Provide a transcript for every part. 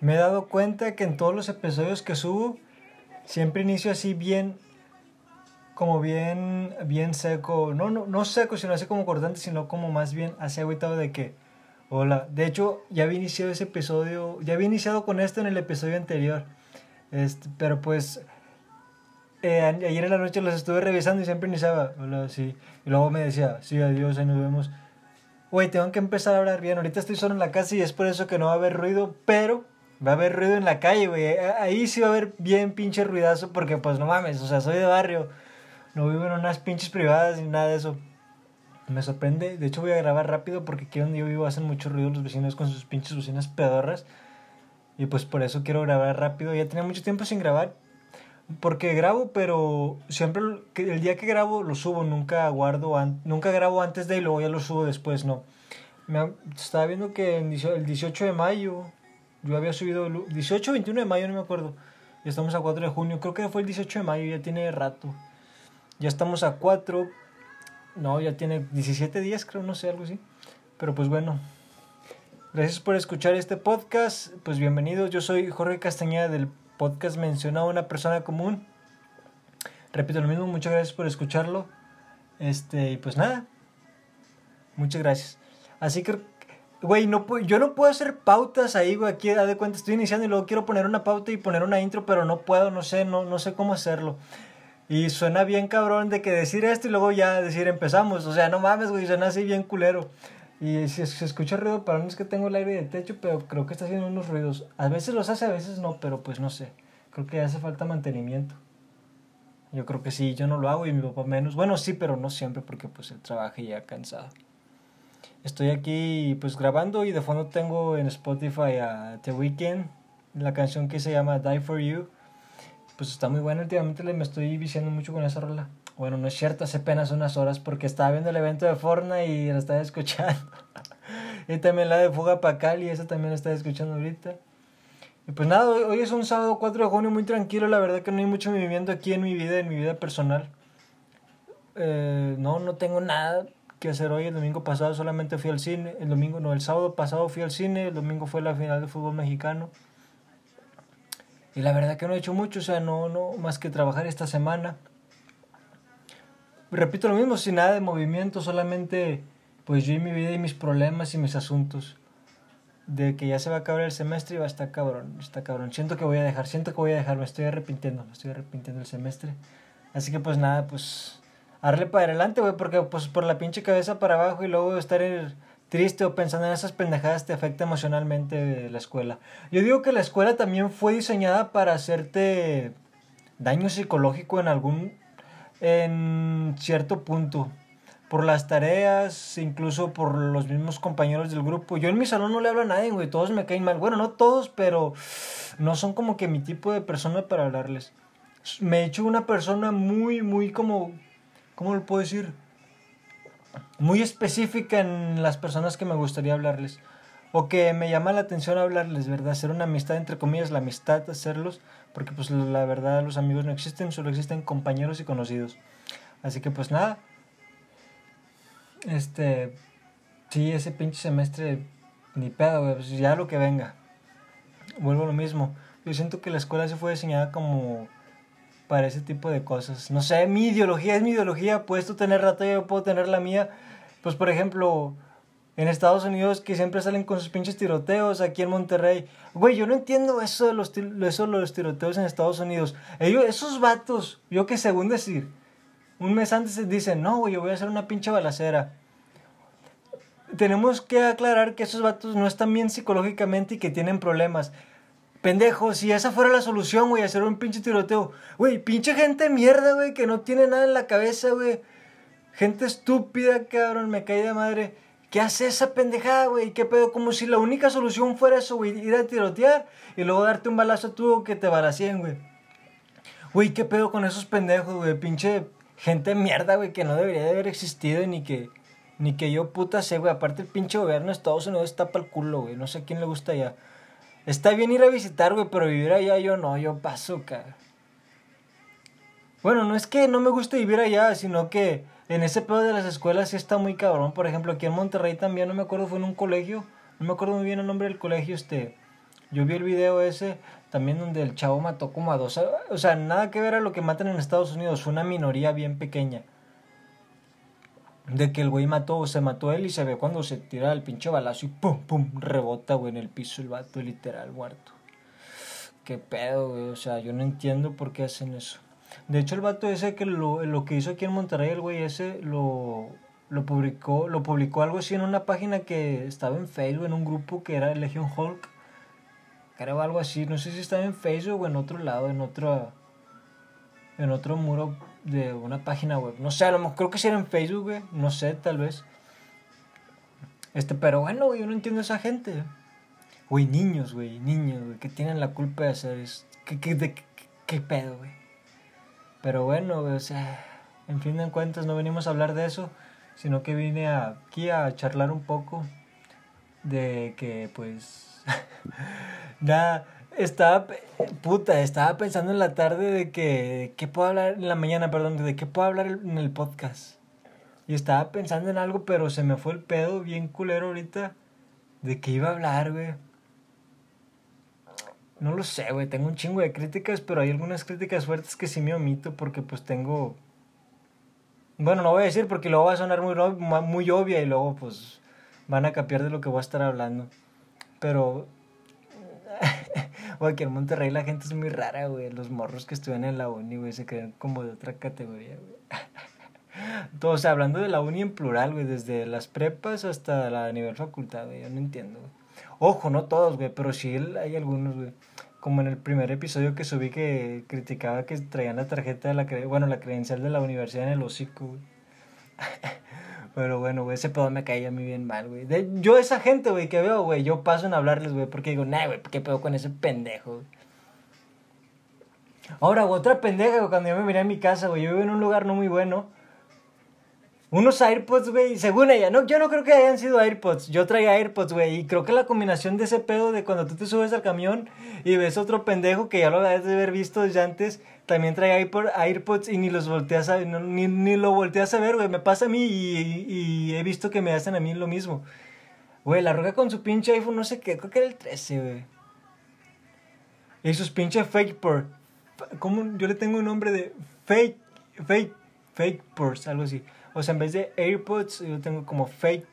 me he dado cuenta que en todos los episodios que subo, siempre inicio así bien, como bien, bien seco. No, no, no seco, sino así como cortante, sino como más bien así agüitado de que, hola. De hecho, ya había iniciado ese episodio, ya había iniciado con esto en el episodio anterior. Este, pero pues, eh, ayer en la noche los estuve revisando y siempre iniciaba, hola, sí. Y luego me decía, sí, adiós, ahí nos vemos. Güey, tengo que empezar a hablar bien. Ahorita estoy solo en la casa y es por eso que no va a haber ruido, pero va a haber ruido en la calle, güey. Ahí sí va a haber bien pinche ruidazo porque pues no mames, o sea, soy de barrio. No vivo en unas pinches privadas ni nada de eso. Me sorprende. De hecho voy a grabar rápido porque aquí donde yo vivo hacen mucho ruido los vecinos con sus pinches bocinas pedorras. Y pues por eso quiero grabar rápido. Ya tenía mucho tiempo sin grabar. Porque grabo, pero siempre el día que grabo lo subo, nunca guardo, nunca grabo antes de y luego ya lo subo después, no. Me, estaba viendo que el 18 de mayo, yo había subido, 18 o 21 de mayo, no me acuerdo. Ya estamos a 4 de junio, creo que fue el 18 de mayo, ya tiene rato. Ya estamos a 4, no, ya tiene 17 días, creo, no sé, algo así. Pero pues bueno, gracias por escuchar este podcast, pues bienvenidos, yo soy Jorge Castañeda del podcast mencionado una persona común. Repito lo mismo, muchas gracias por escucharlo. Este, y pues nada. Muchas gracias. Así que, güey, no, yo no puedo hacer pautas ahí, güey. Aquí, da de cuenta, estoy iniciando y luego quiero poner una pauta y poner una intro, pero no puedo, no sé, no, no sé cómo hacerlo. Y suena bien cabrón de que decir esto y luego ya decir empezamos. O sea, no mames, güey, suena así bien culero. Y si se escucha ruido, para mí es que tengo el aire de techo, pero creo que está haciendo unos ruidos. A veces los hace, a veces no, pero pues no sé. Creo que hace falta mantenimiento. Yo creo que sí, yo no lo hago y mi papá menos. Bueno, sí, pero no siempre porque pues él trabaja y ya cansado. Estoy aquí pues grabando y de fondo tengo en Spotify a The Weeknd, la canción que se llama Die For You. Pues está muy buena últimamente, me estoy viciando mucho con esa rola. Bueno, no es cierto, hace apenas unas horas porque estaba viendo el evento de Fortnite y la estaba escuchando. y también la de Fuga para Cali, esa también la estaba escuchando ahorita. Y pues nada, hoy, es un sábado 4 de junio muy tranquilo, la verdad que no hay mucho movimiento aquí en mi vida, en mi vida personal. Eh, no, no tengo nada que hacer hoy. El domingo pasado solamente fui al cine. El domingo, no, el sábado pasado fui al cine. El domingo fue la final de fútbol mexicano. Y la verdad que no he hecho mucho, o sea, no, no, más que trabajar esta semana repito lo mismo, sin nada de movimiento, solamente pues yo y mi vida y mis problemas y mis asuntos. De que ya se va a acabar el semestre y va a estar cabrón, está cabrón. Siento que voy a dejar, siento que voy a dejar, me estoy arrepintiendo, me estoy arrepintiendo el semestre. Así que pues nada, pues darle para adelante, güey, porque pues por la pinche cabeza para abajo y luego estar triste o pensando en esas pendejadas te afecta emocionalmente la escuela. Yo digo que la escuela también fue diseñada para hacerte daño psicológico en algún en cierto punto. Por las tareas, incluso por los mismos compañeros del grupo. Yo en mi salón no le hablo a nadie, güey. Todos me caen mal. Bueno, no todos, pero no son como que mi tipo de persona para hablarles. Me he hecho una persona muy, muy como... ¿Cómo lo puedo decir? Muy específica en las personas que me gustaría hablarles. O que me llama la atención hablarles, ¿verdad? Hacer una amistad, entre comillas, la amistad, hacerlos porque pues la verdad los amigos no existen, solo existen compañeros y conocidos. Así que pues nada, este, sí, ese pinche semestre, ni pedo, pues ya lo que venga. Vuelvo a lo mismo. Yo siento que la escuela se fue diseñada como para ese tipo de cosas. No sé, mi ideología es mi ideología, puedes tú tener rato, yo puedo tener la mía. Pues por ejemplo, en Estados Unidos que siempre salen con sus pinches tiroteos aquí en Monterrey. Güey, yo no entiendo eso de los, eso de los tiroteos en Estados Unidos. Ellos, esos vatos, yo que según decir, un mes antes dicen, no, güey, yo voy a hacer una pinche balacera. Tenemos que aclarar que esos vatos no están bien psicológicamente y que tienen problemas. Pendejo, si esa fuera la solución, güey, hacer un pinche tiroteo. Güey, pinche gente mierda, güey, que no tiene nada en la cabeza, güey. Gente estúpida, cabrón, me cae de madre ¿Qué hace esa pendejada, güey? ¿Qué pedo? Como si la única solución fuera eso, güey. Ir a tirotear y luego darte un balazo tú que te balacien, güey. Güey, ¿qué pedo con esos pendejos, güey? Pinche gente mierda, güey, que no debería de haber existido ni que... Ni que yo puta sé, güey. Aparte el pinche gobierno de Estados Unidos para el culo, güey. No sé a quién le gusta allá. Está bien ir a visitar, güey, pero vivir allá yo no. Yo paso, cara. Bueno, no es que no me guste vivir allá, sino que en ese pedo de las escuelas sí está muy cabrón. Por ejemplo, aquí en Monterrey también, no me acuerdo, fue en un colegio, no me acuerdo muy bien el nombre del colegio, este, Yo vi el video ese también donde el chavo mató como a dos. O sea, nada que ver a lo que matan en Estados Unidos. Una minoría bien pequeña. De que el güey mató, se mató él y se ve cuando se tira el pinche balazo y pum, pum, rebota, güey, en el piso el vato, literal, muerto. Qué pedo, güey. O sea, yo no entiendo por qué hacen eso. De hecho, el vato ese que lo, lo que hizo aquí en Monterrey, el güey ese, lo, lo publicó, lo publicó algo así en una página que estaba en Facebook, en un grupo que era Legion Hulk. Creo algo así, no sé si estaba en Facebook o en otro lado, en otro, en otro muro de una página web. No sé, a lo mejor creo que era en Facebook, güey. No sé, tal vez. Este, pero bueno, güey, yo no entiendo a esa gente. Güey, niños, güey, niños, güey, que tienen la culpa de hacer esto. ¿Qué, qué, de, qué pedo, güey? Pero bueno, güey, o sea, en fin de cuentas no venimos a hablar de eso sino que vine aquí a charlar un poco de que pues nada estaba puta estaba pensando en la tarde de que qué puedo hablar en la mañana perdón de qué puedo hablar en el podcast y estaba pensando en algo pero se me fue el pedo bien culero ahorita de que iba a hablar güey no lo sé güey tengo un chingo de críticas pero hay algunas críticas fuertes que sí me omito porque pues tengo bueno, no voy a decir porque luego va a sonar muy, muy obvia y luego pues van a capiar de lo que voy a estar hablando. Pero, güey, aquí en Monterrey la gente es muy rara, güey. Los morros que estudian en la uni, güey, se creen como de otra categoría, güey. Todo, o hablando de la uni en plural, güey, desde las prepas hasta la nivel facultad, güey, yo no entiendo, güey. Ojo, no todos, güey, pero sí hay algunos, güey como en el primer episodio que subí que criticaba que traían la tarjeta de la bueno la credencial de la universidad en el hocico güey. pero bueno güey ese pedo me caía a mí bien mal güey. Yo esa gente güey que veo güey yo paso en hablarles güey porque digo nah güey qué pedo con ese pendejo ahora güey, otra pendeja güey, cuando yo me miré en mi casa güey yo vivo en un lugar no muy bueno unos AirPods, güey, según ella, no, yo no creo que hayan sido AirPods, yo traía AirPods, güey, y creo que la combinación de ese pedo de cuando tú te subes al camión y ves otro pendejo que ya lo debes de haber visto ya antes, también traía AirPods y ni los volteas a ni, ni lo volteas a ver, güey, me pasa a mí y, he visto que me hacen a mí lo mismo. Güey, la roca con su pinche iPhone, no sé qué, creo que era el 13, güey. Y sus pinches fake por, ¿cómo? Yo le tengo un nombre de fake, fake, fake algo así. O sea, en vez de AirPods, yo tengo como fake.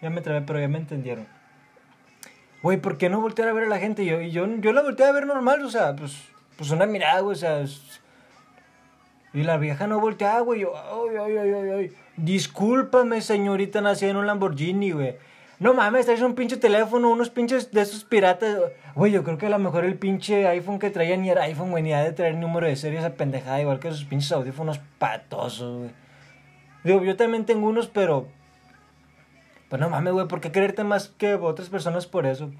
Ya me trabé, pero ya me entendieron. Güey, ¿por qué no voltear a ver a la gente? Yo, yo, yo la volteé a ver normal, o sea, pues, pues una mirada, güey, o sea. Y la vieja no volteaba, güey. Yo, ay, ay, ay, ay, ay. Discúlpame, señorita, nací en un Lamborghini, güey. No mames, traes un pinche teléfono, unos pinches de esos piratas. Güey, yo creo que a lo mejor el pinche iPhone que traía ni era iPhone, güey, ni de traer número de serie esa pendejada, igual que esos pinches audífonos patosos, güey. Digo, yo también tengo unos, pero. Pues no mames, güey, ¿por qué quererte más que otras personas por eso?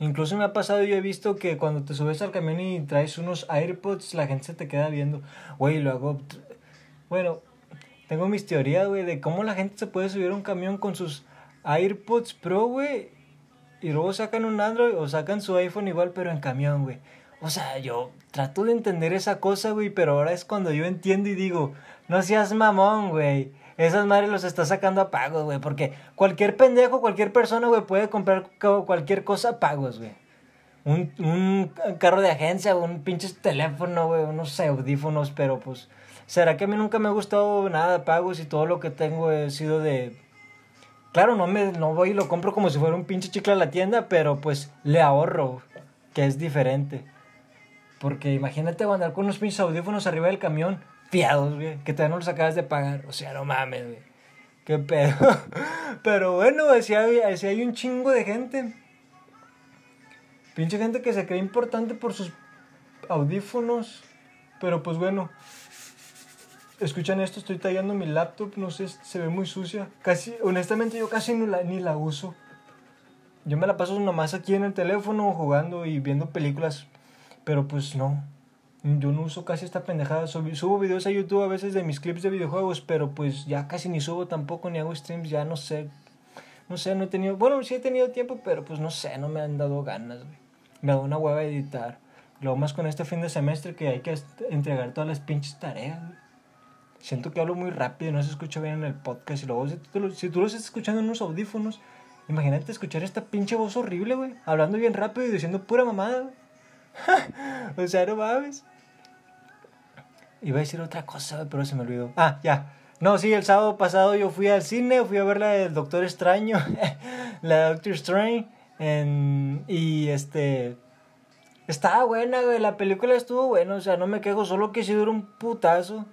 Incluso me ha pasado, yo he visto que cuando te subes al camión y traes unos AirPods, la gente se te queda viendo. Güey, luego. Bueno, tengo mis teorías, güey, de cómo la gente se puede subir a un camión con sus AirPods Pro, güey. Y luego sacan un Android o sacan su iPhone igual, pero en camión, güey. O sea, yo trato de entender esa cosa, güey, pero ahora es cuando yo entiendo y digo, no seas mamón, güey. Esas madres los está sacando a pagos, güey, porque cualquier pendejo, cualquier persona, güey, puede comprar cualquier cosa a pagos, güey. Un, un carro de agencia, un pinche teléfono, güey, unos audífonos, pero pues, ¿será que a mí nunca me ha gustado nada de pagos y todo lo que tengo he sido de Claro, no, me, no voy y lo compro como si fuera un pinche chicle a la tienda, pero pues le ahorro, que es diferente. Porque imagínate andar con unos pinches audífonos arriba del camión, fiados, güey, que todavía no los acabas de pagar. O sea, no mames, güey. Qué pedo. Pero bueno, así hay, así hay un chingo de gente. Pinche gente que se cree importante por sus audífonos. Pero pues bueno, escuchan esto, estoy tallando mi laptop, no sé, se ve muy sucia. Casi, honestamente yo casi ni la, ni la uso. Yo me la paso nomás aquí en el teléfono jugando y viendo películas, pero pues no. Yo no uso casi esta pendejada. Subo, videos a YouTube a veces de mis clips de videojuegos, pero pues ya casi ni subo tampoco ni hago streams, ya no sé. No sé, no he tenido, bueno, sí he tenido tiempo, pero pues no sé, no me han dado ganas. Me da una hueva editar. Lo más con este fin de semestre que hay que entregar todas las pinches tareas siento que hablo muy rápido y no se escucha bien en el podcast. Y luego, si tú, lo estás escuchando en unos audífonos, Imagínate escuchar esta pinche voz horrible, güey. Hablando bien rápido y diciendo pura mamada, o sea, no mames. Iba a decir otra cosa, pero se me olvidó. Ah, ya. No, sí, el sábado pasado yo fui al cine, fui a ver la del Doctor Extraño, la Doctor Strange. Y este. Estaba buena, güey. La película estuvo buena, o sea, no me quejo, solo que sí dura un putazo.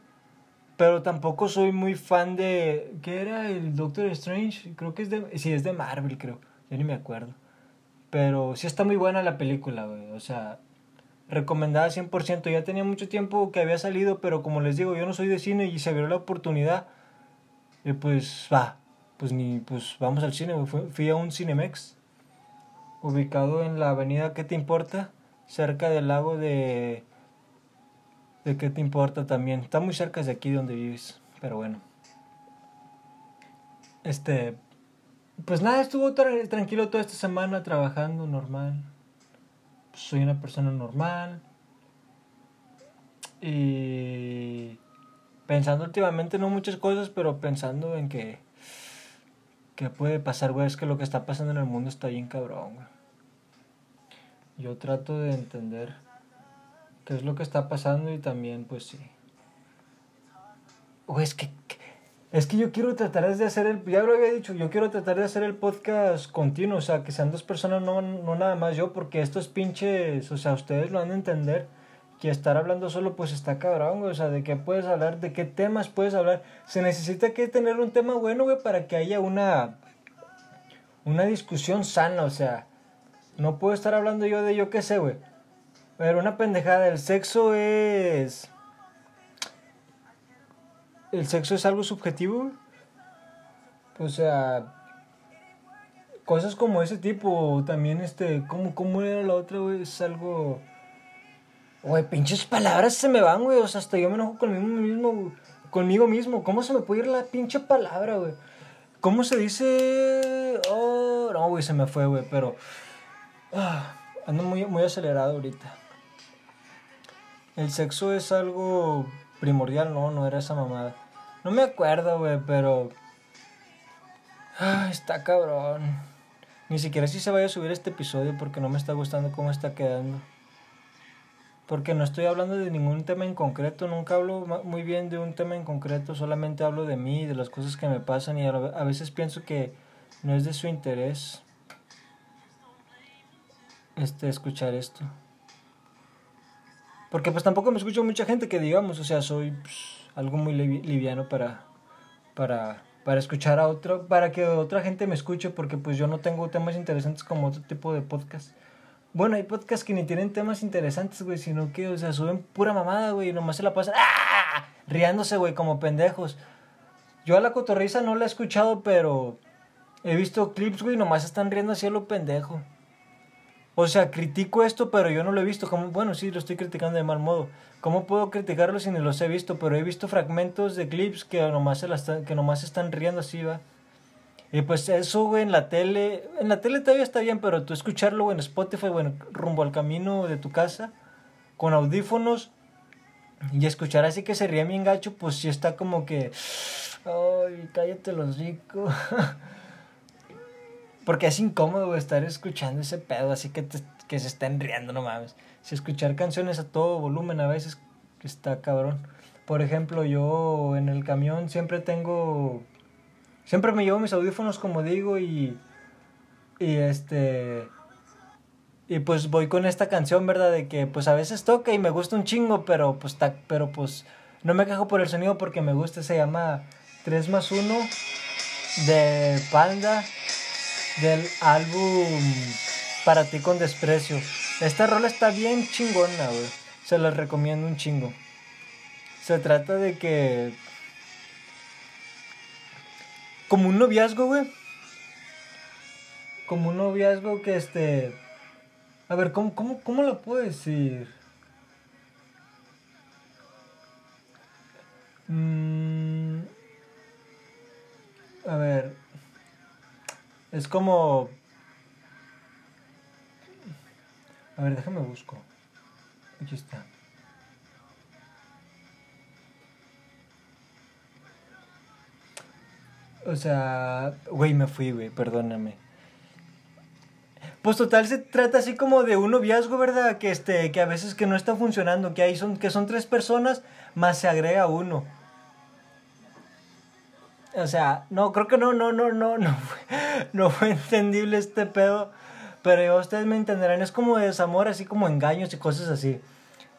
Pero tampoco soy muy fan de. ¿Qué era el Doctor Strange? Creo que es de. Sí, es de Marvel, creo. Ya ni me acuerdo. Pero sí está muy buena la película, güey. O sea, recomendada 100%. Ya tenía mucho tiempo que había salido, pero como les digo, yo no soy de cine y se abrió la oportunidad. Y pues, va. Pues ni, pues vamos al cine, güey. Fui a un Cinemex. Ubicado en la avenida ¿Qué te importa? Cerca del lago de de qué te importa también. Está muy cerca de aquí donde vives, pero bueno. Este, pues nada, estuvo tranquilo toda esta semana trabajando normal. Soy una persona normal. Y pensando últimamente no muchas cosas, pero pensando en que que puede pasar, güey, es que lo que está pasando en el mundo está bien cabrón, güey. Yo trato de entender qué es lo que está pasando y también, pues sí. O es que, es que yo quiero tratar de hacer el, ya lo había dicho, yo quiero tratar de hacer el podcast continuo, o sea, que sean dos personas, no, no nada más yo, porque estos pinches, o sea, ustedes lo han de entender, que estar hablando solo pues está cabrón, o sea, de qué puedes hablar, de qué temas puedes hablar. Se necesita que tener un tema bueno, güey, para que haya una, una discusión sana, o sea, no puedo estar hablando yo de yo qué sé, güey pero una pendejada, el sexo es... El sexo es algo subjetivo. O sea, cosas como ese tipo, también este, ¿cómo, cómo era la otra, güey? Es algo... Güey, pinches palabras se me van, güey. O sea, hasta yo me enojo conmigo mismo, conmigo mismo. ¿Cómo se me puede ir la pinche palabra, güey? ¿Cómo se dice? Oh, no, güey, se me fue, güey, pero... Ah, ando muy, muy acelerado ahorita. El sexo es algo primordial, no, no era esa mamada. No me acuerdo, güey, pero... Ah, está cabrón. Ni siquiera si se vaya a subir este episodio porque no me está gustando cómo está quedando. Porque no estoy hablando de ningún tema en concreto, nunca hablo muy bien de un tema en concreto, solamente hablo de mí, de las cosas que me pasan y a veces pienso que no es de su interés este escuchar esto. Porque pues tampoco me escucho mucha gente que digamos, o sea, soy pues, algo muy liviano para, para, para escuchar a otro, para que otra gente me escuche, porque pues yo no tengo temas interesantes como otro tipo de podcast. Bueno, hay podcasts que ni tienen temas interesantes, güey, sino que, o sea, suben pura mamada, güey, y nomás se la pasan ¡ah! riándose, güey, como pendejos. Yo a la cotorriza no la he escuchado, pero he visto clips, güey, nomás están riendo así a lo pendejo. O sea, critico esto, pero yo no lo he visto. Como, bueno, sí, lo estoy criticando de mal modo. ¿Cómo puedo criticarlo si ni los he visto? Pero he visto fragmentos de clips que nomás, se que nomás están riendo así, va. Y pues eso, güey, en la tele. En la tele todavía está bien, pero tú escucharlo, güey, en Spotify, bueno, rumbo al camino de tu casa, con audífonos, y escuchar así que se ríe bien gacho, pues sí está como que. Ay, cállate los ricos. Porque es incómodo estar escuchando ese pedo, así que, que se estén riendo, no mames. Si escuchar canciones a todo volumen a veces está cabrón. Por ejemplo, yo en el camión siempre tengo. Siempre me llevo mis audífonos, como digo, y. Y este. Y pues voy con esta canción, ¿verdad? De que pues a veces toca y me gusta un chingo, pero pues, ta, pero pues no me quejo por el sonido porque me gusta. Se llama 3 más 1 de Panda del álbum Para ti con desprecio. Esta rola está bien chingona, güey. Se la recomiendo un chingo. Se trata de que... Como un noviazgo, güey. Como un noviazgo que este... A ver, ¿cómo, cómo, cómo lo puedo decir? Mm, a ver, es como... A ver, déjame busco. Aquí está. O sea, güey, me fui, güey, perdóname. Pues total se trata así como de un noviazgo, ¿verdad? Que este, que a veces que no está funcionando, que ahí son, que son tres personas, más se agrega uno. O sea, no, creo que no, no, no, no, no fue, no fue entendible este pedo. Pero ustedes me entenderán, es como desamor, así como engaños y cosas así.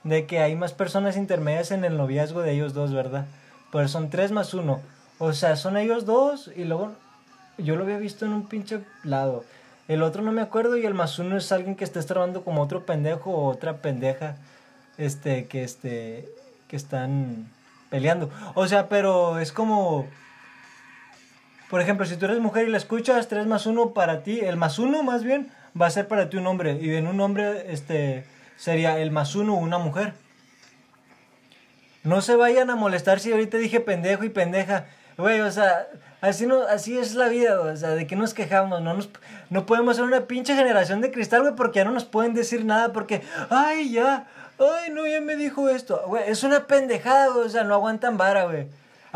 De que hay más personas intermedias en el noviazgo de ellos dos, ¿verdad? Pero son tres más uno. O sea, son ellos dos y luego yo lo había visto en un pinche lado. El otro no me acuerdo y el más uno es alguien que está estrabando como otro pendejo o otra pendeja. Este, que este, que están peleando. O sea, pero es como por ejemplo, si tú eres mujer y la escuchas, 3 más 1 para ti, el más 1 más bien va a ser para ti un hombre. Y en un hombre este, sería el más 1 una mujer. No se vayan a molestar si ahorita dije pendejo y pendeja. Güey, o sea, así, no, así es la vida, o sea, de que nos quejamos, no, nos, no podemos ser una pinche generación de cristal, güey, porque ya no nos pueden decir nada, porque, ay, ya, ay, no, ya me dijo esto, güey, es una pendejada, güey, o sea, no aguantan vara, güey.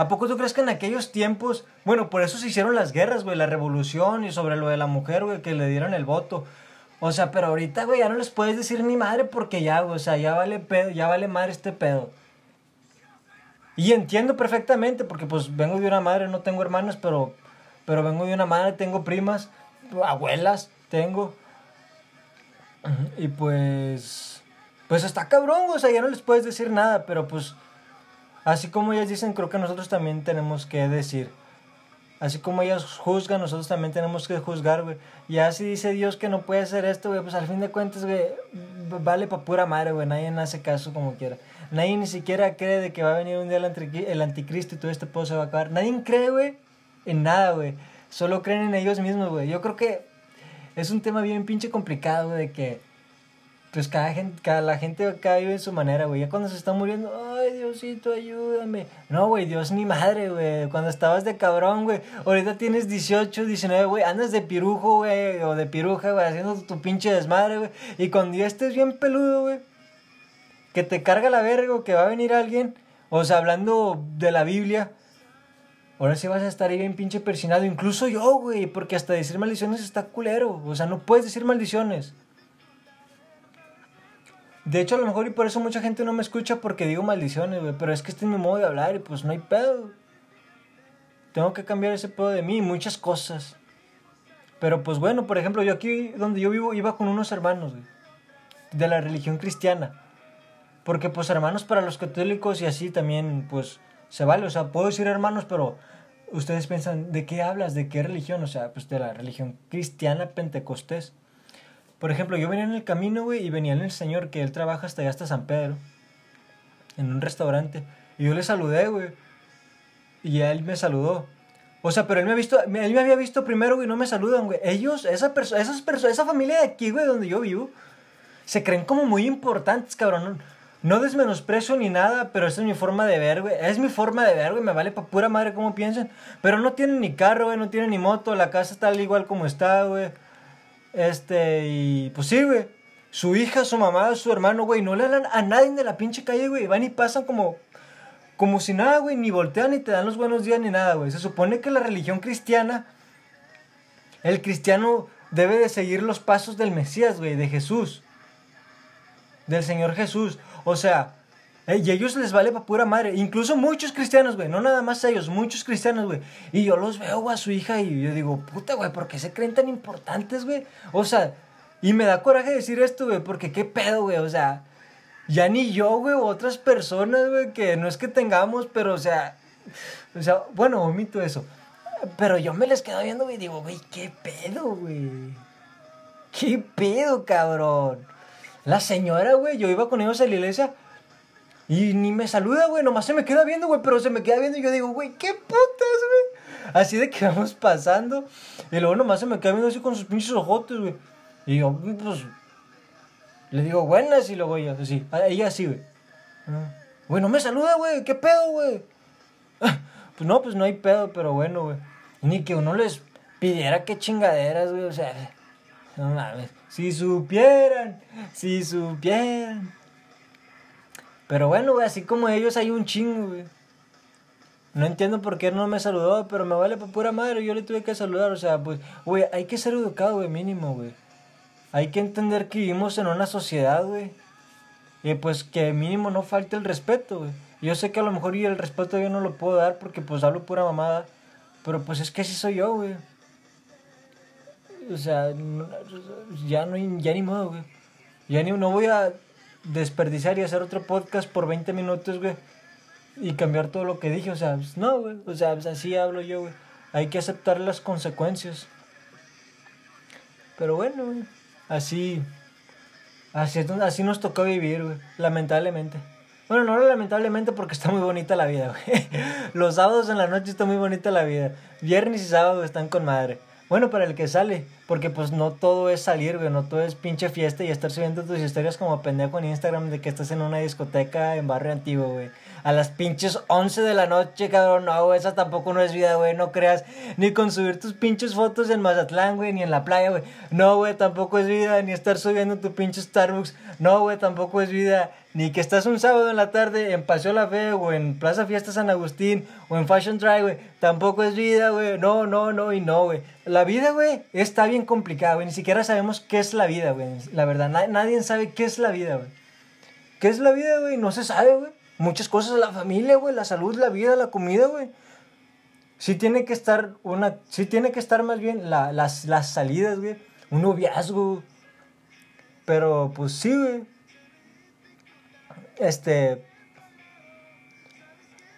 ¿A poco tú crees que en aquellos tiempos, bueno, por eso se hicieron las guerras, güey, la revolución y sobre lo de la mujer, güey, que le dieron el voto? O sea, pero ahorita, güey, ya no les puedes decir ni madre porque ya, güey, o sea, ya vale pedo, ya vale madre este pedo. Y entiendo perfectamente, porque pues vengo de una madre, no tengo hermanas, pero, pero vengo de una madre, tengo primas, abuelas, tengo. Y pues, pues está cabrón, o sea, ya no les puedes decir nada, pero pues Así como ellas dicen, creo que nosotros también tenemos que decir. Así como ellas juzgan, nosotros también tenemos que juzgar, güey. Y así dice Dios que no puede hacer esto, güey. Pues al fin de cuentas, güey, vale pa' pura madre, güey. Nadie hace caso como quiera. Nadie ni siquiera cree de que va a venir un día el, anticristo y todo este pedo se va a acabar. Nadie cree, güey, en nada, güey. Solo creen en ellos mismos, güey. Yo creo que es un tema bien pinche complicado, güey, de que pues cada gente, cada, la gente acá vive en su manera, güey. Ya cuando se está muriendo, ay, Diosito, ayúdame. No, güey, Dios ni madre, güey. Cuando estabas de cabrón, güey. Ahorita tienes 18, 19, güey. Andas de pirujo, güey, o de piruja, güey, haciendo tu pinche desmadre, güey. Y cuando ya estés bien peludo, güey, que te carga la verga o que va a venir alguien, o sea, hablando de la Biblia, ahora sí vas a estar ahí bien pinche persinado. Incluso yo, güey, porque hasta decir maldiciones está culero. O sea, no puedes decir maldiciones. De hecho, a lo mejor y por eso mucha gente no me escucha porque digo maldiciones. Pero es que este es mi modo de hablar y pues no hay pedo. Tengo que cambiar ese pedo de mí y muchas cosas. Pero pues bueno, por ejemplo, yo aquí donde yo vivo iba con unos hermanos. De la religión cristiana. Porque pues hermanos para los católicos y así también pues se vale. O sea, puedo decir hermanos, pero ustedes piensan, ¿de qué hablas? ¿De qué religión? O sea, pues de la religión cristiana pentecostés. Por ejemplo, yo venía en el camino, güey, y venía en el señor que él trabaja hasta allá, hasta San Pedro, en un restaurante. Y yo le saludé, güey. Y él me saludó. O sea, pero él me, ha visto, él me había visto primero, güey, no me saludan, güey. Ellos, esa, esas personas, esa familia de aquí, güey, donde yo vivo, se creen como muy importantes, cabrón. No, desmenosprecio ni nada, pero esa es mi forma de ver, güey. Es mi forma de ver, güey. Me vale pa' pura madre cómo piensan. Pero no tienen ni carro, güey, no tienen ni moto. La casa está al igual como está, güey. Este, y pues sí, güey. Su hija, su mamá, su hermano, güey, no le hablan a nadie de la pinche calle, güey. Van y pasan como, como si nada, güey. Ni voltean ni te dan los buenos días ni nada, güey. Se supone que la religión cristiana, el cristiano debe de seguir los pasos del Mesías, güey, de Jesús. Del Señor Jesús. O sea, y a ellos les vale para pura madre. Incluso muchos cristianos, güey. No nada más ellos, muchos cristianos, güey. Y yo los veo, a su hija y yo digo, puta, güey, ¿por qué se creen tan importantes, güey? O sea, y me da coraje decir esto, güey, porque qué pedo, güey. O sea, ya ni yo, güey, o otras personas, güey, que no es que tengamos, pero, o sea, o sea, bueno, omito eso. Pero yo me les quedo viendo, güey, y digo, güey, qué pedo, güey. ¿Qué pedo, cabrón? La señora, güey, yo iba con ellos a la iglesia y ni me saluda, güey, nomás se me queda viendo, güey, pero se me queda viendo y yo digo, güey, qué putas, güey. Así de que vamos pasando. Y luego nomás se me queda viendo así con sus pinches ojotes, güey. Y yo, pues, le digo, buenas, y luego ella, así, ella así, güey. Ah, güey, no me saluda, güey, ¿qué pedo, güey? pues no, pues no hay pedo, pero bueno, güey. Ni que uno les pidiera qué chingaderas, güey, o sea, no mames. Si supieran, si supieran. Pero bueno, güey, así como ellos hay un chingo, güey. No entiendo por qué no me saludó, pero me vale por pura madre, yo le tuve que saludar, o sea, pues, güey, hay que ser educado, güey, mínimo, güey. hay que entender que vivimos en una sociedad, güey. Y pues que mínimo no falte el respeto, güey. Yo sé que a lo mejor y el respeto yo no lo puedo dar porque pues hablo pura mamada. Pero pues es que así soy yo, güey. O sea, ya no ya ni modo, güey. Ya ni, no voy a desperdiciar y hacer otro podcast por 20 minutos, güey. Y cambiar todo lo que dije, o sea, pues, no, güey. O sea, pues, así hablo yo, güey. Hay que aceptar las consecuencias. Pero bueno. Así, así, así nos tocó vivir. Lamentablemente. Bueno, no lamentablemente porque está muy bonita la vida, güey. Los sábados en la noche está muy bonita la vida. Viernes y sábado están con madre. Bueno, para el que sale, porque pues no todo es salir, güey, no todo es pinche fiesta y estar subiendo tus historias como pendejo en Instagram de que estás en una discoteca en barrio antiguo, güey. A las pinches 11 de la noche, cabrón, no, güey, esa tampoco no es vida, güey, no creas. Ni con subir tus pinches fotos en Mazatlán, güey, ni en la playa, güey. No, güey, tampoco es vida, ni estar subiendo tu pinche Starbucks. No, güey, tampoco es vida. Ni que estás un sábado en la tarde en Paseo La Fe o en Plaza Fiesta San Agustín o en Fashion Drive, güey. Tampoco es vida, güey. No, no, no y no, güey. La vida, güey, está bien complicada, güey. Ni siquiera sabemos qué es la vida, güey. La verdad, nadie sabe qué es la vida, güey. ¿Qué es la vida, güey? No se sabe, güey. Muchas cosas, la familia, güey, la salud, la vida, la comida, güey. Sí tiene que estar una, sí tiene que estar más bien las, las salidas, güey. Un noviazgo. Pero, pues sí, güey este,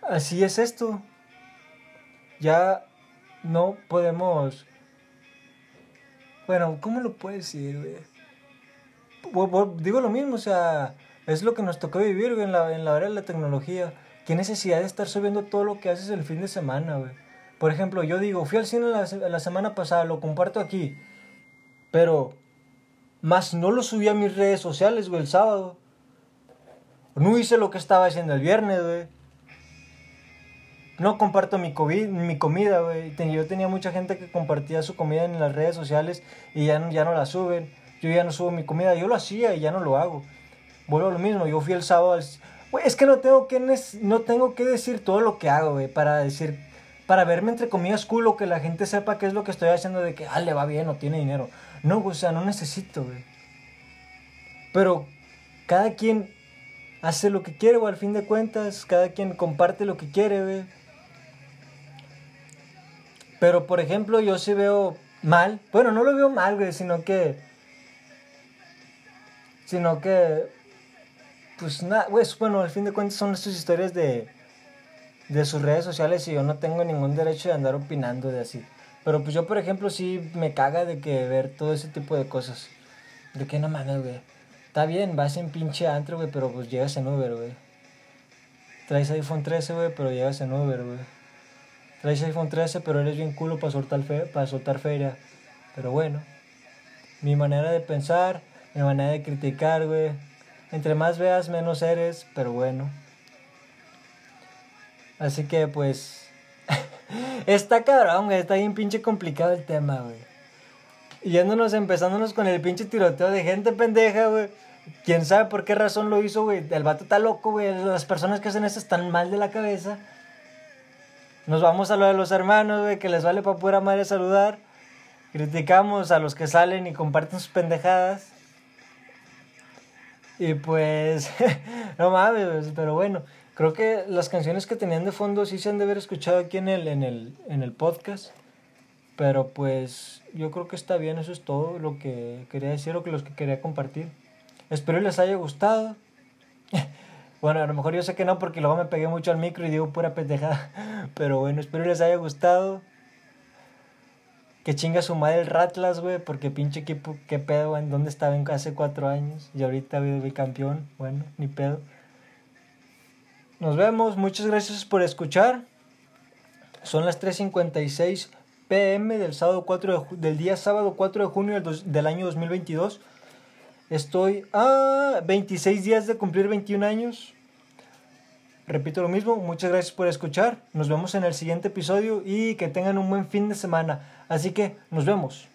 así es esto. Ya no podemos... Bueno, ¿cómo lo puedes decir, güey? Digo lo mismo, o sea, es lo que nos tocó vivir, en la, en la hora de la tecnología. ¿Qué necesidad de estar subiendo todo lo que haces el fin de semana, güey? Por ejemplo, yo digo, fui al cine la, la semana pasada, lo comparto aquí, pero más no lo subí a mis redes sociales, güey, el sábado. No hice lo que estaba haciendo el viernes, güey. No comparto mi, mi comida, güey. Yo tenía mucha gente que compartía su comida en las redes sociales y ya no, ya no la suben. Yo ya no subo mi comida. Yo lo hacía y ya no lo hago. Vuelvo a lo mismo. Yo fui el sábado Güey, es que no tengo que, no tengo que decir todo lo que hago, güey. Para decir... Para verme entre comillas culo, que la gente sepa qué es lo que estoy haciendo de que, ah, le va bien o tiene dinero. No, o sea, no necesito, güey. Pero cada quien hace lo que quiere, o al fin de cuentas, cada quien comparte lo que quiere, güey. Pero, por ejemplo, yo sí veo mal, bueno, no lo veo mal, güey, sino que, sino que, pues nada, güey, bueno, al fin de cuentas son estas historias de, de sus redes sociales y yo no tengo ningún derecho de andar opinando de así. Pero pues yo, por ejemplo, sí me caga de que ver todo ese tipo de cosas. De que no mames, güey. Está bien, vas en pinche antro, güey, pero pues llegas en Uber, güey. Traes iPhone 13, güey, pero llegas en Uber, güey. Traes iPhone 13, pero eres bien culo para soltar, fe para soltar feria. Pero bueno, mi manera de pensar, mi manera de criticar, güey. Entre más veas, menos eres, pero bueno. Así que pues... está cabrón, güey. Está bien pinche complicado el tema, güey. Yéndonos, empezándonos con el pinche tiroteo de gente pendeja, güey. Quién sabe por qué razón lo hizo, güey. El vato está loco, güey. Las personas que hacen eso están mal de la cabeza. Nos vamos a lo de los hermanos, güey, que les vale para pura madre saludar. Criticamos a los que salen y comparten sus pendejadas. Y pues, no mames, pero bueno, creo que las canciones que tenían de fondo sí se han de haber escuchado aquí en el, en el, en el podcast. Pero pues, yo creo que está bien, eso es todo lo que quería decir o que los que quería compartir. Espero les haya gustado. bueno, a lo mejor yo sé que no porque luego me pegué mucho al micro y digo pura pendejada. Pero bueno, espero les haya gustado. Que chinga su madre el Ratlas, güey, porque pinche equipo, qué pedo, en dónde estaba hace cuatro años. Y ahorita vi campeón. Bueno, ni pedo. Nos vemos, muchas gracias por escuchar. Son las 3.56 pm del, sábado 4 del día sábado 4 de junio del, del año 2022. Estoy a 26 días de cumplir 21 años. Repito lo mismo, muchas gracias por escuchar. Nos vemos en el siguiente episodio y que tengan un buen fin de semana. Así que nos vemos.